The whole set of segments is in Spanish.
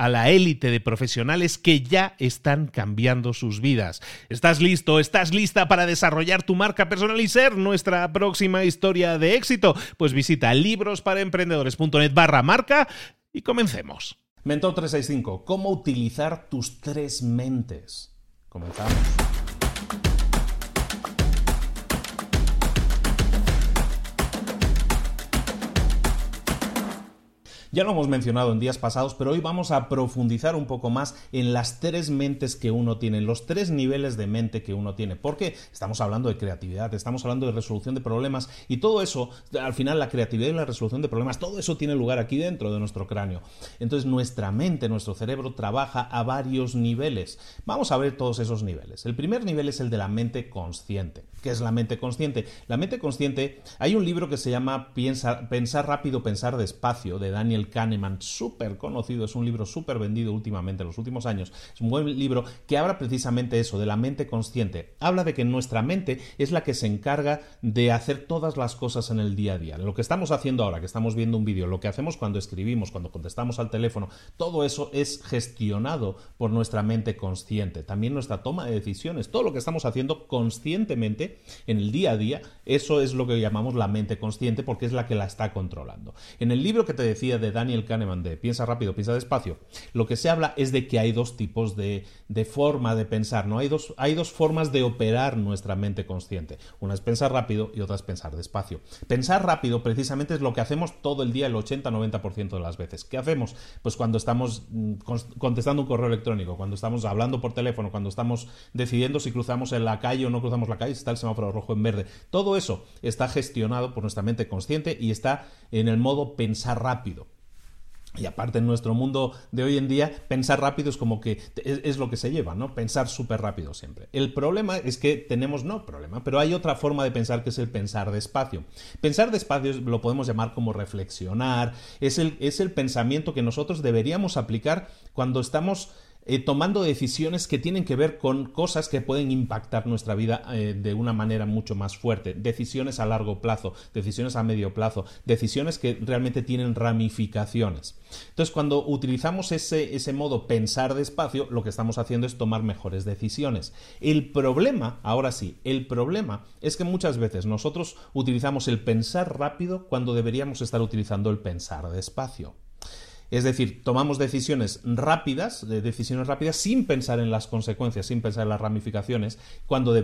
a la élite de profesionales que ya están cambiando sus vidas. ¿Estás listo? ¿Estás lista para desarrollar tu marca personal y ser nuestra próxima historia de éxito? Pues visita librosparaemprendedores.net barra marca y comencemos. Mentor 365, ¿cómo utilizar tus tres mentes? Comenzamos. Ya lo hemos mencionado en días pasados, pero hoy vamos a profundizar un poco más en las tres mentes que uno tiene, los tres niveles de mente que uno tiene, porque estamos hablando de creatividad, estamos hablando de resolución de problemas y todo eso, al final la creatividad y la resolución de problemas, todo eso tiene lugar aquí dentro de nuestro cráneo. Entonces nuestra mente, nuestro cerebro trabaja a varios niveles. Vamos a ver todos esos niveles. El primer nivel es el de la mente consciente. ¿Qué es la mente consciente? La mente consciente, hay un libro que se llama Pensar rápido, pensar despacio, de Daniel Kahneman, súper conocido, es un libro súper vendido últimamente, en los últimos años. Es un buen libro que habla precisamente eso, de la mente consciente. Habla de que nuestra mente es la que se encarga de hacer todas las cosas en el día a día. Lo que estamos haciendo ahora, que estamos viendo un vídeo, lo que hacemos cuando escribimos, cuando contestamos al teléfono, todo eso es gestionado por nuestra mente consciente. También nuestra toma de decisiones, todo lo que estamos haciendo conscientemente en el día a día, eso es lo que llamamos la mente consciente porque es la que la está controlando. En el libro que te decía de Daniel Kahneman de Piensa rápido, piensa despacio, lo que se habla es de que hay dos tipos de, forma de pensar, ¿no? Hay dos, hay dos formas de operar nuestra mente consciente. Una es pensar rápido y otra es pensar despacio. Pensar rápido precisamente es lo que hacemos todo el día, el 80-90% de las veces. ¿Qué hacemos? Pues cuando estamos mm, contestando un correo electrónico, cuando estamos hablando por teléfono, cuando estamos decidiendo si cruzamos en la calle o no cruzamos la calle, está el semáforo rojo en verde. Todo eso está gestionado por nuestra mente consciente y está en el modo pensar rápido. Y aparte en nuestro mundo de hoy en día, pensar rápido es como que es, lo que se lleva, ¿no? Pensar súper rápido siempre. El problema es que tenemos, no problema, pero hay otra forma de pensar que es el pensar despacio. Pensar despacio lo podemos llamar como reflexionar, es el, es el pensamiento que nosotros deberíamos aplicar cuando estamos eh, tomando decisiones que tienen que ver con cosas que pueden impactar nuestra vida eh, de una manera mucho más fuerte. Decisiones a largo plazo, decisiones a medio plazo, decisiones que realmente tienen ramificaciones. Entonces, cuando utilizamos ese, ese modo pensar despacio, lo que estamos haciendo es tomar mejores decisiones. El problema, ahora sí, el problema es que muchas veces nosotros utilizamos el pensar rápido cuando deberíamos estar utilizando el pensar despacio. Es decir, tomamos decisiones rápidas, decisiones rápidas sin pensar en las consecuencias, sin pensar en las ramificaciones, cuando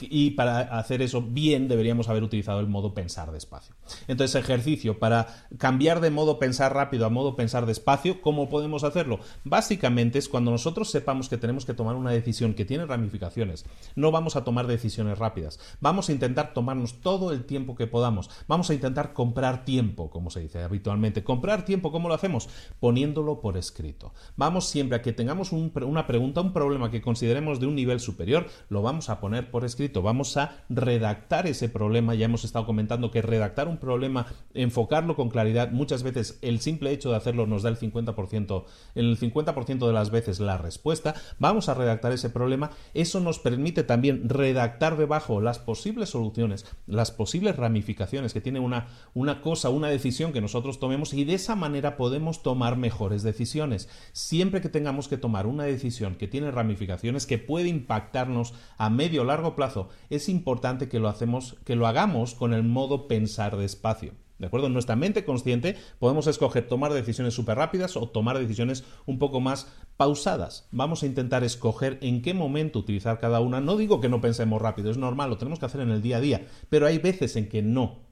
y para hacer eso bien deberíamos haber utilizado el modo pensar despacio. Entonces, ejercicio para cambiar de modo pensar rápido a modo pensar despacio, ¿cómo podemos hacerlo? Básicamente es cuando nosotros sepamos que tenemos que tomar una decisión que tiene ramificaciones, no vamos a tomar decisiones rápidas, vamos a intentar tomarnos todo el tiempo que podamos, vamos a intentar comprar tiempo, como se dice habitualmente. ¿Comprar tiempo cómo lo hacemos? Poniéndolo por escrito. Vamos siempre a que tengamos una pregunta, un problema que consideremos de un nivel superior, lo vamos a poner por escrito, vamos a redactar ese problema, ya hemos estado comentando que redactar un problema, enfocarlo con claridad, muchas veces el simple hecho de hacerlo nos da el 50%, en el 50% de las veces la respuesta, vamos a redactar ese problema, eso nos permite también redactar debajo las posibles soluciones, las posibles ramificaciones que tiene una, una cosa, una decisión que nosotros tomemos y de esa manera podemos tomar mejores decisiones. Siempre que tengamos que tomar una decisión que tiene ramificaciones que puede impactarnos a medio o largo plazo, es importante que lo hacemos, que lo hagamos con el modo pensar despacio. ¿De acuerdo? En nuestra mente consciente podemos escoger tomar decisiones súper rápidas o tomar decisiones un poco más pausadas. Vamos a intentar escoger en qué momento utilizar cada una. No digo que no pensemos rápido, es normal, lo tenemos que hacer en el día a día, pero hay veces en que no.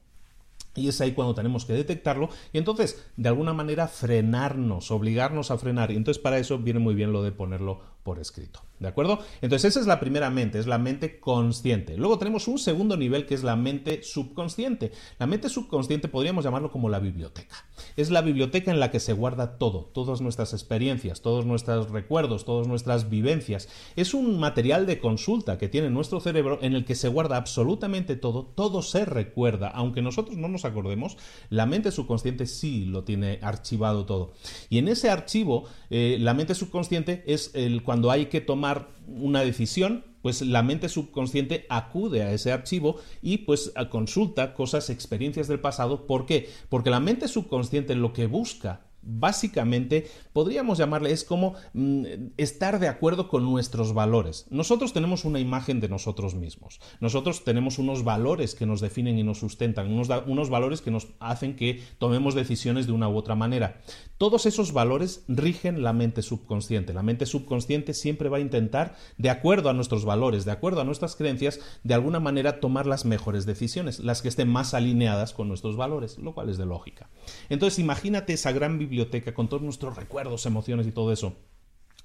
Y es ahí cuando tenemos que detectarlo y entonces, de alguna manera, frenarnos, obligarnos a frenar. Y entonces para eso viene muy bien lo de ponerlo por escrito. ¿De acuerdo? Entonces esa es la primera mente, es la mente consciente. Luego tenemos un segundo nivel que es la mente subconsciente. La mente subconsciente podríamos llamarlo como la biblioteca. Es la biblioteca en la que se guarda todo, todas nuestras experiencias, todos nuestros recuerdos, todas nuestras vivencias. Es un material de consulta que tiene nuestro cerebro en el que se guarda absolutamente todo, todo se recuerda, aunque nosotros no nos acordemos, la mente subconsciente sí lo tiene archivado todo. Y en ese archivo, eh, la mente subconsciente es el hay que tomar una decisión, pues la mente subconsciente acude a ese archivo y pues consulta cosas, experiencias del pasado. ¿Por qué? Porque la mente subconsciente lo que busca Básicamente, podríamos llamarle, es como mm, estar de acuerdo con nuestros valores. Nosotros tenemos una imagen de nosotros mismos. Nosotros tenemos unos valores que nos definen y nos sustentan, unos, unos valores que nos hacen que tomemos decisiones de una u otra manera. Todos esos valores rigen la mente subconsciente. La mente subconsciente siempre va a intentar, de acuerdo a nuestros valores, de acuerdo a nuestras creencias, de alguna manera tomar las mejores decisiones, las que estén más alineadas con nuestros valores, lo cual es de lógica. Entonces, imagínate esa gran biblioteca con todos nuestros recuerdos, emociones y todo eso.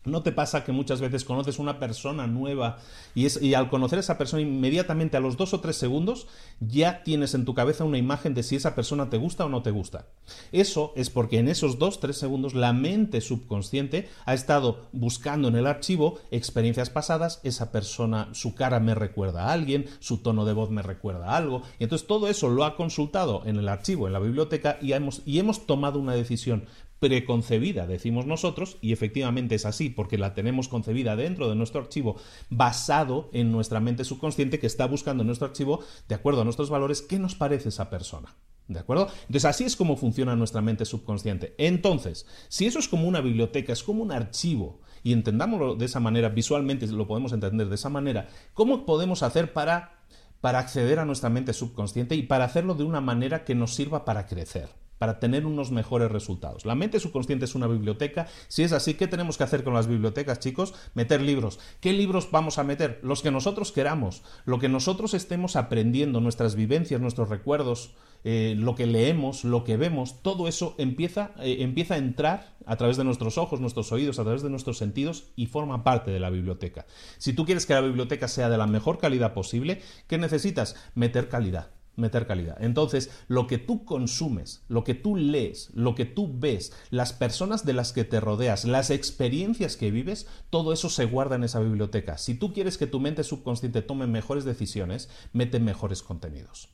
¿No te pasa que muchas veces conoces una persona nueva y, es, y, al conocer a esa persona inmediatamente a los dos o tres segundos ya tienes en tu cabeza una imagen de si esa persona te gusta o no te gusta? Eso es porque en esos dos o tres segundos la mente subconsciente ha estado buscando en el archivo experiencias pasadas, esa persona, su cara me recuerda a alguien, su tono de voz me recuerda a algo, y entonces todo eso lo ha consultado en el archivo, en la biblioteca, y hemos, y hemos tomado una decisión preconcebida, decimos nosotros, y efectivamente es así, porque la tenemos concebida dentro de nuestro archivo, basado en nuestra mente subconsciente que está buscando en nuestro archivo, de acuerdo a nuestros valores, qué nos parece esa persona. ¿De acuerdo? Entonces así es como funciona nuestra mente subconsciente. Entonces, si eso es como una biblioteca, es como un archivo, y entendámoslo de esa manera, visualmente lo podemos entender de esa manera, ¿cómo podemos hacer para, para acceder a nuestra mente subconsciente y para hacerlo de una manera que nos sirva para crecer? Para tener unos mejores resultados. La mente subconsciente es una biblioteca. Si es así, ¿qué tenemos que hacer con las bibliotecas, chicos? Meter libros. ¿Qué libros vamos a meter? Los que nosotros queramos, lo que nosotros estemos aprendiendo, nuestras vivencias, nuestros recuerdos, eh, lo que leemos, lo que vemos, todo eso empieza, eh, empieza a entrar a través de nuestros ojos, nuestros oídos, a través de nuestros sentidos y forma parte de la biblioteca. Si tú quieres que la biblioteca sea de la mejor calidad posible, ¿qué necesitas? Meter calidad meter calidad. Entonces, lo que tú consumes, lo que tú lees, lo que tú ves, las personas de las que te rodeas, las experiencias que vives, todo eso se guarda en esa biblioteca. Si tú quieres que tu mente subconsciente tome mejores decisiones, mete mejores contenidos.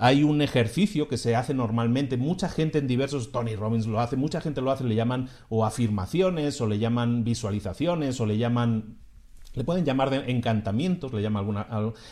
Hay un ejercicio que se hace normalmente, mucha gente en diversos, Tony Robbins lo hace, mucha gente lo hace, le llaman o afirmaciones, o le llaman visualizaciones, o le llaman le pueden llamar de encantamientos, le llama alguna.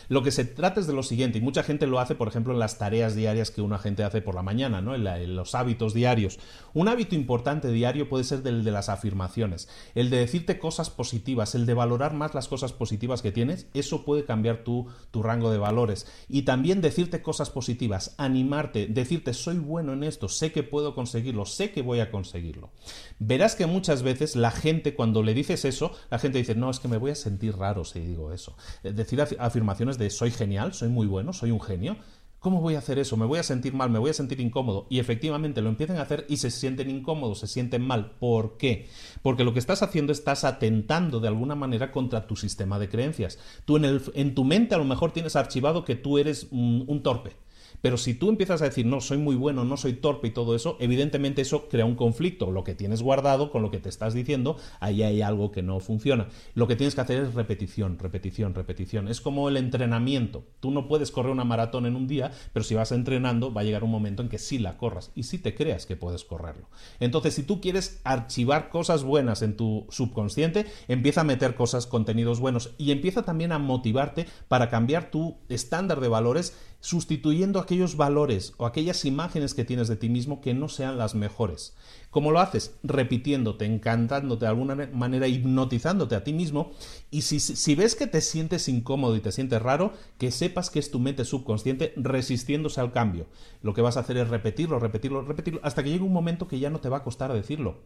Lo que se trata es de lo siguiente, y mucha gente lo hace, por ejemplo, en las tareas diarias que una gente hace por la mañana, ¿no? En, los hábitos diarios. Un hábito importante diario puede ser el de las afirmaciones, el de decirte cosas positivas, el de valorar más las cosas positivas que tienes, eso puede cambiar tu, tu rango de valores. Y también decirte cosas positivas, animarte, decirte soy bueno en esto, sé que puedo conseguirlo, sé que voy a conseguirlo. Verás que muchas veces la gente, cuando le dices eso, la gente dice, no, es que me voy a sentir raro si digo eso. Decir afirmaciones de soy genial, soy muy bueno, soy un genio. ¿Cómo voy a hacer eso? Me voy a sentir mal, me voy a sentir incómodo. Y efectivamente lo empiezan a hacer y se sienten incómodos, se sienten mal. ¿Por qué? Porque lo que estás haciendo estás atentando de alguna manera contra tu sistema de creencias. Tú en, el, en tu mente a lo mejor tienes archivado que tú eres un torpe Pero si tú empiezas a decir, no, soy muy bueno, no soy torpe y todo eso, evidentemente eso crea un conflicto. Lo que tienes guardado con lo que te estás diciendo, ahí hay algo que no funciona. Lo que tienes que hacer es repetición, repetición, repetición. Es como el entrenamiento. Tú no puedes correr una maratón en un día, pero si vas entrenando va a llegar un momento en que sí la corras y sí te creas que puedes correrlo. Entonces, si tú quieres archivar cosas buenas en tu subconsciente, empieza a meter cosas, contenidos buenos y empieza también a motivarte para cambiar tu estándar de valores sustituyendo aquellos valores o aquellas imágenes que tienes de ti mismo que no sean las mejores. ¿Cómo lo haces? Repitiéndote, encantándote de alguna manera, hipnotizándote a ti mismo. Y si, si, ves que te sientes incómodo y te sientes raro, que sepas que es tu mente subconsciente resistiéndose al cambio. Lo que vas a hacer es repetirlo, repetirlo, repetirlo, hasta que llegue un momento que ya no te va a costar decirlo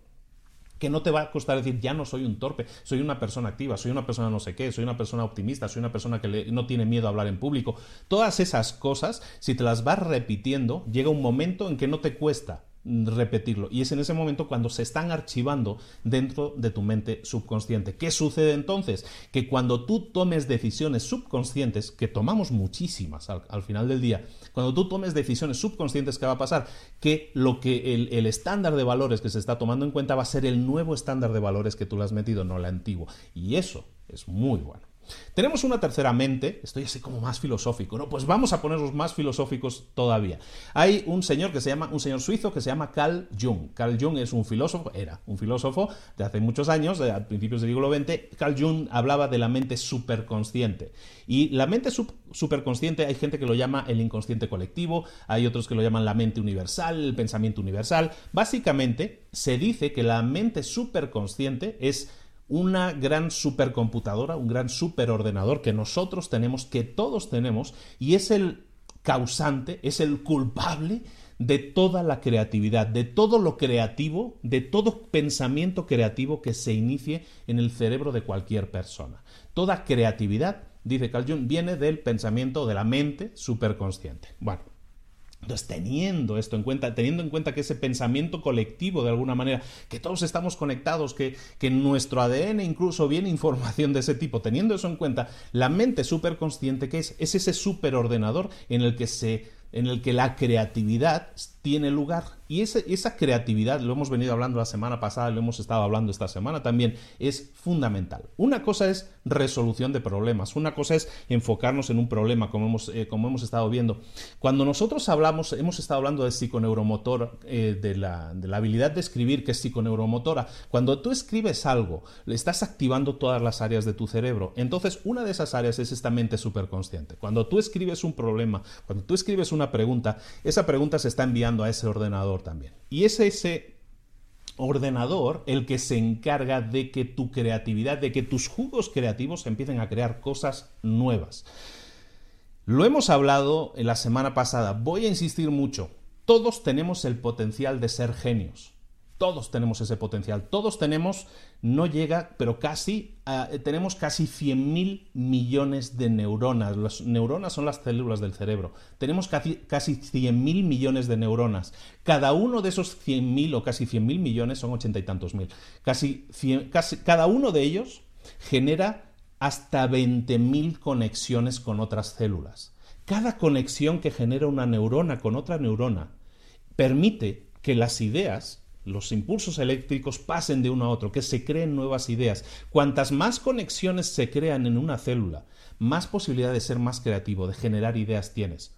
que no te va a costar decir, ya no soy un torpe, soy una persona activa, soy una persona no sé qué, soy una persona optimista, soy una persona que no tiene miedo a hablar en público. Todas esas cosas, si te las vas repitiendo, llega un momento en que no te cuesta repetirlo. Y es en ese momento cuando se están archivando dentro de tu mente subconsciente. ¿Qué sucede entonces? Que cuando tú tomes decisiones subconscientes, que tomamos muchísimas al, final del día, cuando tú tomes decisiones subconscientes, ¿qué va a pasar? Que lo que el, el, estándar de valores que se está tomando en cuenta va a ser el nuevo estándar de valores que tú le has metido, no el antiguo. Y eso es muy bueno. Tenemos una tercera mente, estoy así como más filosófico, ¿no? Pues vamos a ponernos más filosóficos todavía. Hay un señor que se llama, un señor suizo que se llama Carl Jung. Carl Jung es un filósofo, era un filósofo de hace muchos años, a principios del siglo XX. Carl Jung hablaba de la mente superconsciente. Y la mente superconsciente hay gente que lo llama el inconsciente colectivo, hay otros que lo llaman la mente universal, el pensamiento universal. Básicamente se dice que la mente superconsciente es una gran supercomputadora, un gran superordenador que nosotros tenemos, que todos tenemos, y es el causante, es el culpable de toda la creatividad, de todo lo creativo, de todo pensamiento creativo que se inicie en el cerebro de cualquier persona. Toda creatividad, dice Carl Jung, viene del pensamiento de la mente superconsciente. Bueno, entonces, teniendo esto en cuenta, teniendo en cuenta que ese pensamiento colectivo, de alguna manera, que todos estamos conectados, que, que en nuestro ADN incluso viene información de ese tipo, teniendo eso en cuenta, la mente superconsciente, que es? Es ese superordenador en el que se en el que la creatividad tiene lugar. Y esa creatividad, lo hemos venido hablando la semana pasada, lo hemos estado hablando esta semana también, es fundamental. Una cosa es resolución de problemas, una cosa es enfocarnos en un problema, como hemos, eh, como hemos estado viendo. Cuando nosotros hablamos, hemos estado hablando de psiconeuromotor, eh, de, la, de la habilidad de escribir, que es psiconeuromotora. Cuando tú escribes algo, le estás activando todas las áreas de tu cerebro. Entonces, una de esas áreas es esta mente superconsciente. Cuando tú escribes un problema, cuando tú escribes una pregunta, esa pregunta se está enviando a ese ordenador también. Y es ese ordenador el que se encarga de que tu creatividad, de que tus jugos creativos empiecen a crear cosas nuevas. Lo hemos hablado en la semana pasada, voy a insistir mucho, todos tenemos el potencial de ser genios. Todos tenemos ese potencial, todos tenemos, no llega, pero casi, eh, tenemos casi 100.000 millones de neuronas. Las neuronas son las células del cerebro. Tenemos casi, casi 100.000 millones de neuronas. Cada uno de esos 100.000 o casi 100.000 millones son ochenta y tantos mil. Casi, casi cada uno de ellos genera hasta 20.000 conexiones con otras células. Cada conexión que genera una neurona con otra neurona permite que las ideas los impulsos eléctricos pasen de uno a otro, que se creen nuevas ideas. Cuantas más conexiones se crean en una célula, más posibilidad de ser más creativo, de generar ideas tienes.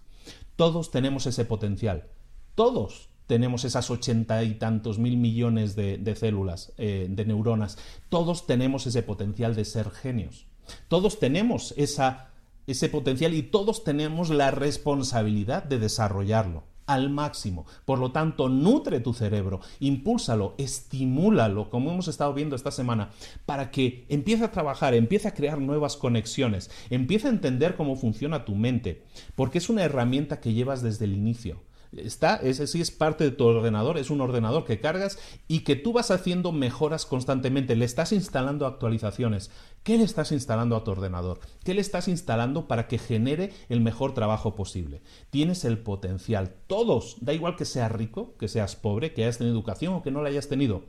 Todos tenemos ese potencial. Todos tenemos esas ochenta y tantos mil millones de, células, eh, de neuronas. Todos tenemos ese potencial de ser genios. Todos tenemos esa, ese potencial y todos tenemos la responsabilidad de desarrollarlo al máximo. Por lo tanto, nutre tu cerebro, impúlsalo, estimúlalo, como hemos estado viendo esta semana, para que empiece a trabajar, empiece a crear nuevas conexiones, empiece a entender cómo funciona tu mente, porque es una herramienta que llevas desde el inicio. Está, ese sí es parte de tu ordenador, es un ordenador que cargas y que tú vas haciendo mejoras constantemente, le estás instalando actualizaciones. ¿Qué le estás instalando a tu ordenador? ¿Qué le estás instalando para que genere el mejor trabajo posible? Tienes el potencial. Todos, da igual que seas rico, que seas pobre, que hayas tenido educación o que no la hayas tenido.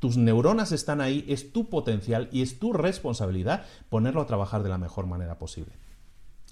Tus neuronas están ahí, es tu potencial y es tu responsabilidad ponerlo a trabajar de la mejor manera posible.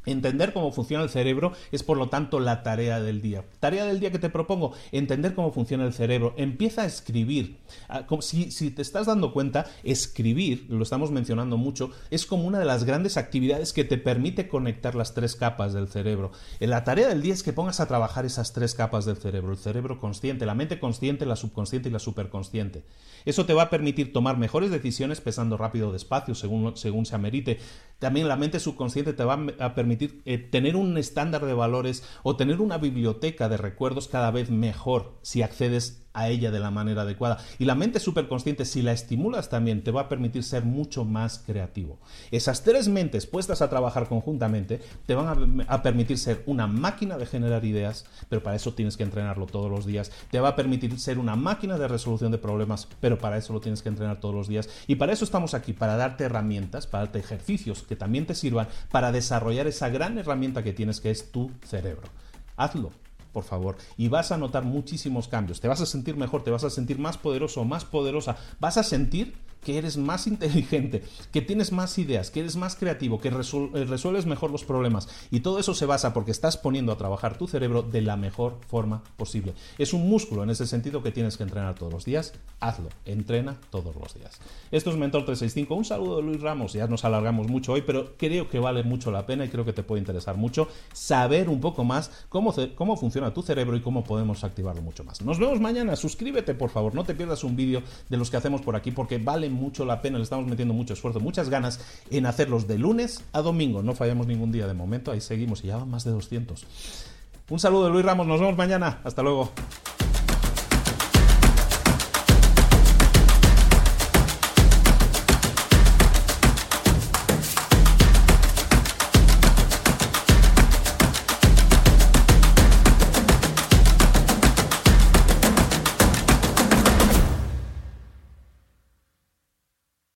Entender cómo funciona el cerebro es por lo tanto la tarea del día. Tarea del día que te propongo, entender cómo funciona el cerebro. Empieza a escribir. Ah, si, te estás dando cuenta, escribir, lo estamos mencionando mucho, es como una de las grandes actividades que te permite conectar las tres capas del cerebro. La tarea del día es que pongas a trabajar esas tres capas del cerebro. El cerebro consciente, la mente consciente, la subconsciente y la superconsciente. Eso te va a permitir tomar mejores decisiones pesando rápido o despacio, según, según se amerite. También la mente subconsciente te va a permitir eh, tener un estándar de valores o tener una biblioteca de recuerdos cada vez mejor si accedes a ella de la manera adecuada. Y la mente superconsciente, si la estimulas también, te va a permitir ser mucho más creativo. Esas tres mentes puestas a trabajar conjuntamente te van a, permitir ser una máquina de generar ideas, pero para eso tienes que entrenarlo todos los días. Te va a permitir ser una máquina de resolución de problemas, pero para eso lo tienes que entrenar todos los días. Y para eso estamos aquí, para darte herramientas, para darte ejercicios que también te sirvan para desarrollar esa gran herramienta que tienes que es tu cerebro. Hazlo por favor, y vas a notar muchísimos cambios. Te vas a sentir mejor, te vas a sentir más poderoso, más poderosa. Vas a sentir que eres más inteligente, que tienes más ideas, que eres más creativo, que eh, resuelves mejor los problemas. Y todo eso se basa porque estás poniendo a trabajar tu cerebro de la mejor forma posible. Es un músculo en ese sentido que tienes que entrenar todos los días. Hazlo, entrena todos los días. Esto es Mentor 365. Un saludo de Luis Ramos. Ya nos alargamos mucho hoy, pero creo que vale mucho la pena y creo que te puede interesar mucho saber un poco más cómo, cómo funciona tu cerebro y cómo podemos activarlo mucho más. Nos vemos mañana. Suscríbete, por favor. No te pierdas un vídeo de los que hacemos por aquí porque vale mucho la pena, le estamos metiendo mucho esfuerzo, muchas ganas en hacerlos de lunes a domingo. No fallamos ningún día de momento, ahí seguimos y ya van más de 200. Un saludo de Luis Ramos, nos vemos mañana. Hasta luego.